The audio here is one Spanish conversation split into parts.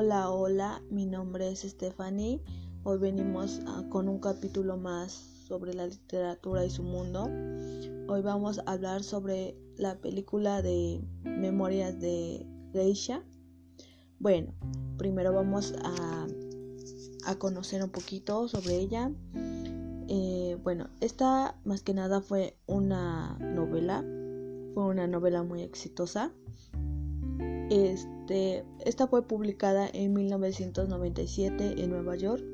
Hola, hola, mi nombre es Stephanie. Hoy venimos con un capítulo más sobre la literatura y su mundo. Hoy vamos a hablar sobre la película de Memorias de Geisha. Bueno, primero vamos a, a conocer un poquito sobre ella. Eh, bueno, esta más que nada fue una novela, fue una novela muy exitosa. Este, esta fue publicada en 1997 en Nueva York.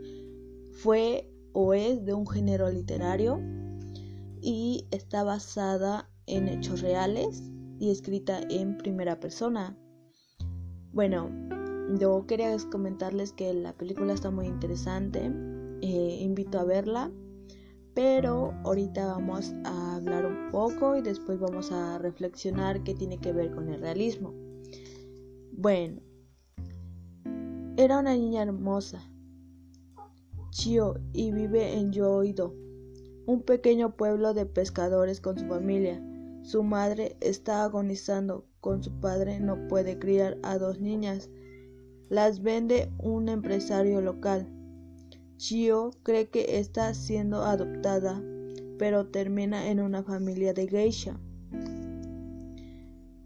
Fue o es de un género literario y está basada en hechos reales y escrita en primera persona. Bueno, yo quería comentarles que la película está muy interesante. Eh, invito a verla. Pero ahorita vamos a hablar un poco y después vamos a reflexionar qué tiene que ver con el realismo. Bueno, era una niña hermosa, Chio, y vive en Yoido, un pequeño pueblo de pescadores con su familia. Su madre está agonizando, con su padre no puede criar a dos niñas. Las vende un empresario local. Chio cree que está siendo adoptada, pero termina en una familia de geisha.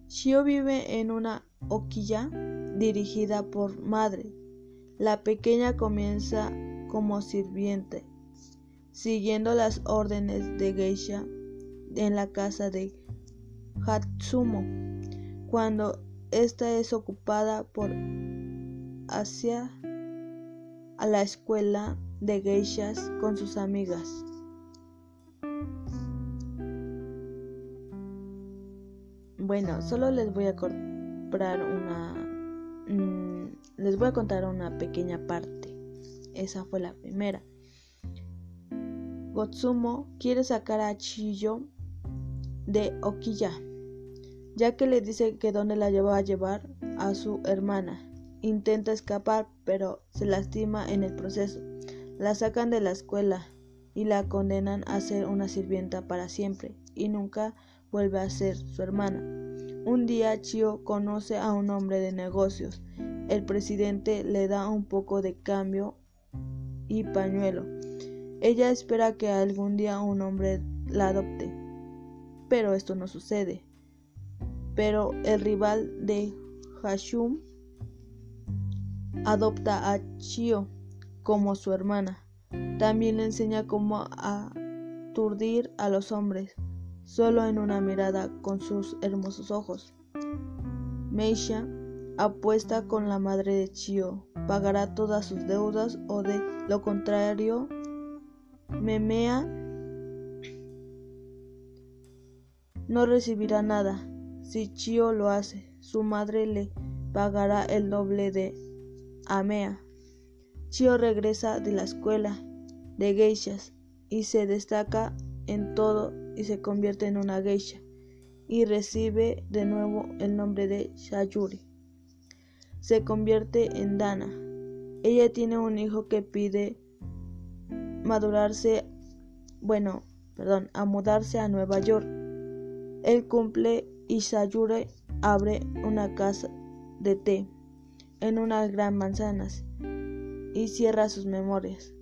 Chio vive en una Oquilla, dirigida por madre. La pequeña comienza como sirviente, siguiendo las órdenes de Geisha en la casa de Hatsumo, cuando ésta es ocupada por hacia a la escuela de geishas con sus amigas. Bueno, solo les voy a cortar una... Mm, les voy a contar una pequeña parte. Esa fue la primera. Gotsumo quiere sacar a Chiyo de Okiya, ya que le dice que donde la lleva a llevar a su hermana. Intenta escapar, pero se lastima en el proceso. La sacan de la escuela y la condenan a ser una sirvienta para siempre y nunca vuelve a ser su hermana. Un día Chio conoce a un hombre de negocios. El presidente le da un poco de cambio y pañuelo. Ella espera que algún día un hombre la adopte. Pero esto no sucede. Pero el rival de Hashum adopta a Chio como su hermana. También le enseña cómo aturdir a los hombres solo en una mirada con sus hermosos ojos. Meisha apuesta con la madre de Chio, pagará todas sus deudas o de lo contrario, Memea no recibirá nada. Si Chio lo hace, su madre le pagará el doble de Amea. Chio regresa de la escuela de geishas y se destaca en todo y se convierte en una geisha y recibe de nuevo el nombre de Shayuri. Se convierte en Dana. Ella tiene un hijo que pide madurarse, bueno, perdón, a mudarse a Nueva York. Él cumple y Shayuri abre una casa de té en unas gran manzanas y cierra sus memorias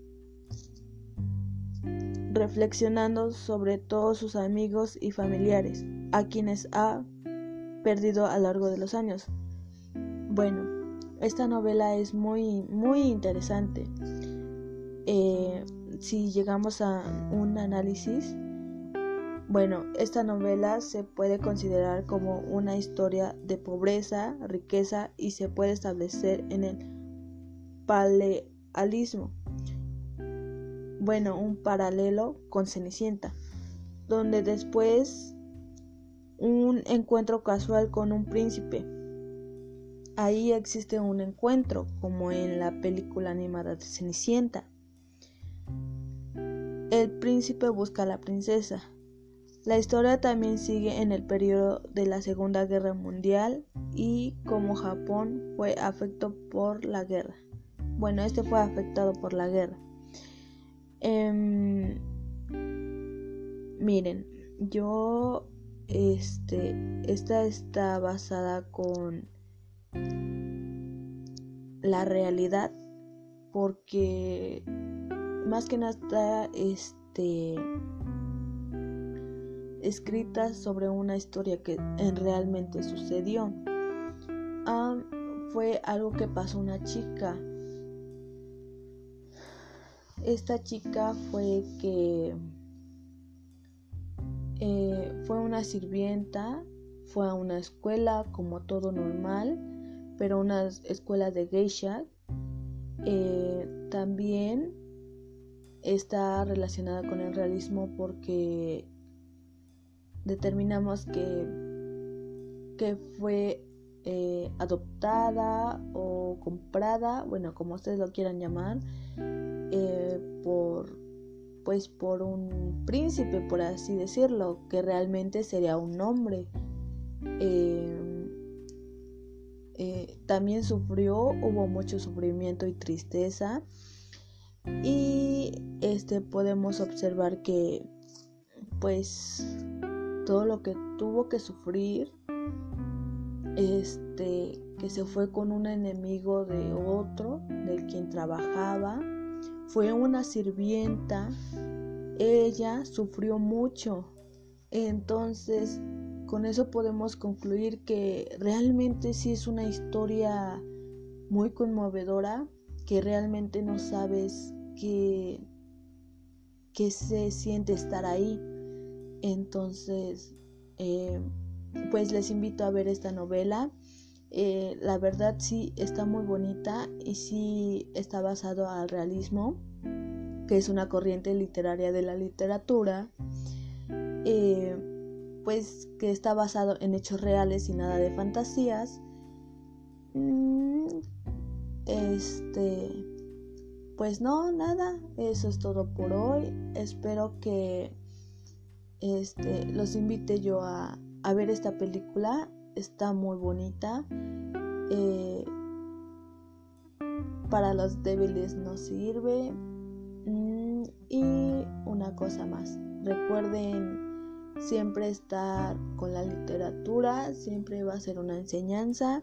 reflexionando sobre todos sus amigos y familiares, a quienes ha perdido a lo largo de los años. Bueno, esta novela es muy, muy interesante. Eh, si llegamos a un análisis, bueno, esta novela se puede considerar como una historia de pobreza, riqueza y se puede establecer en el palealismo bueno, un paralelo con Cenicienta, donde después un encuentro casual con un príncipe. Ahí existe un encuentro, como en la película animada de Cenicienta. El príncipe busca a la princesa. La historia también sigue en el periodo de la Segunda Guerra Mundial y como Japón fue afectado por la guerra. Bueno, este fue afectado por la guerra. Em, miren, yo, este, esta está basada con la realidad porque más que nada está este escrita sobre una historia que realmente sucedió. Ah, fue algo que pasó una chica. Esta chica fue que eh, fue una sirvienta, fue a una escuela como todo normal, pero una escuela de geisha. Eh, también está relacionada con el realismo porque determinamos que, que fue eh, adoptada o comprada, bueno, como ustedes lo quieran llamar, eh, por pues por un príncipe, por así decirlo, que realmente sería un hombre. Eh, también sufrió, hubo mucho sufrimiento y tristeza. Y este podemos observar que pues todo lo que tuvo que sufrir este que se fue con un enemigo de otro del quien trabajaba fue una sirvienta. Ella sufrió mucho. Entonces con eso podemos concluir que realmente sí es una historia muy conmovedora que realmente no sabes qué, qué se siente estar ahí. Entonces eh, pues les invito a ver esta novela. Eh, la verdad sí está muy bonita y sí está basado al realismo, que es una corriente literaria de la literatura, eh, pues que está basado en hechos reales y nada de fantasías. Mm, este, pues no, nada, eso es todo por hoy. Espero que este, los invite yo a, a ver esta película. Está muy bonita. Eh, para los débiles no sirve. Mm, y una cosa más. Recuerden siempre estar con la literatura. Siempre va a ser una enseñanza.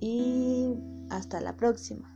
Y hasta la próxima.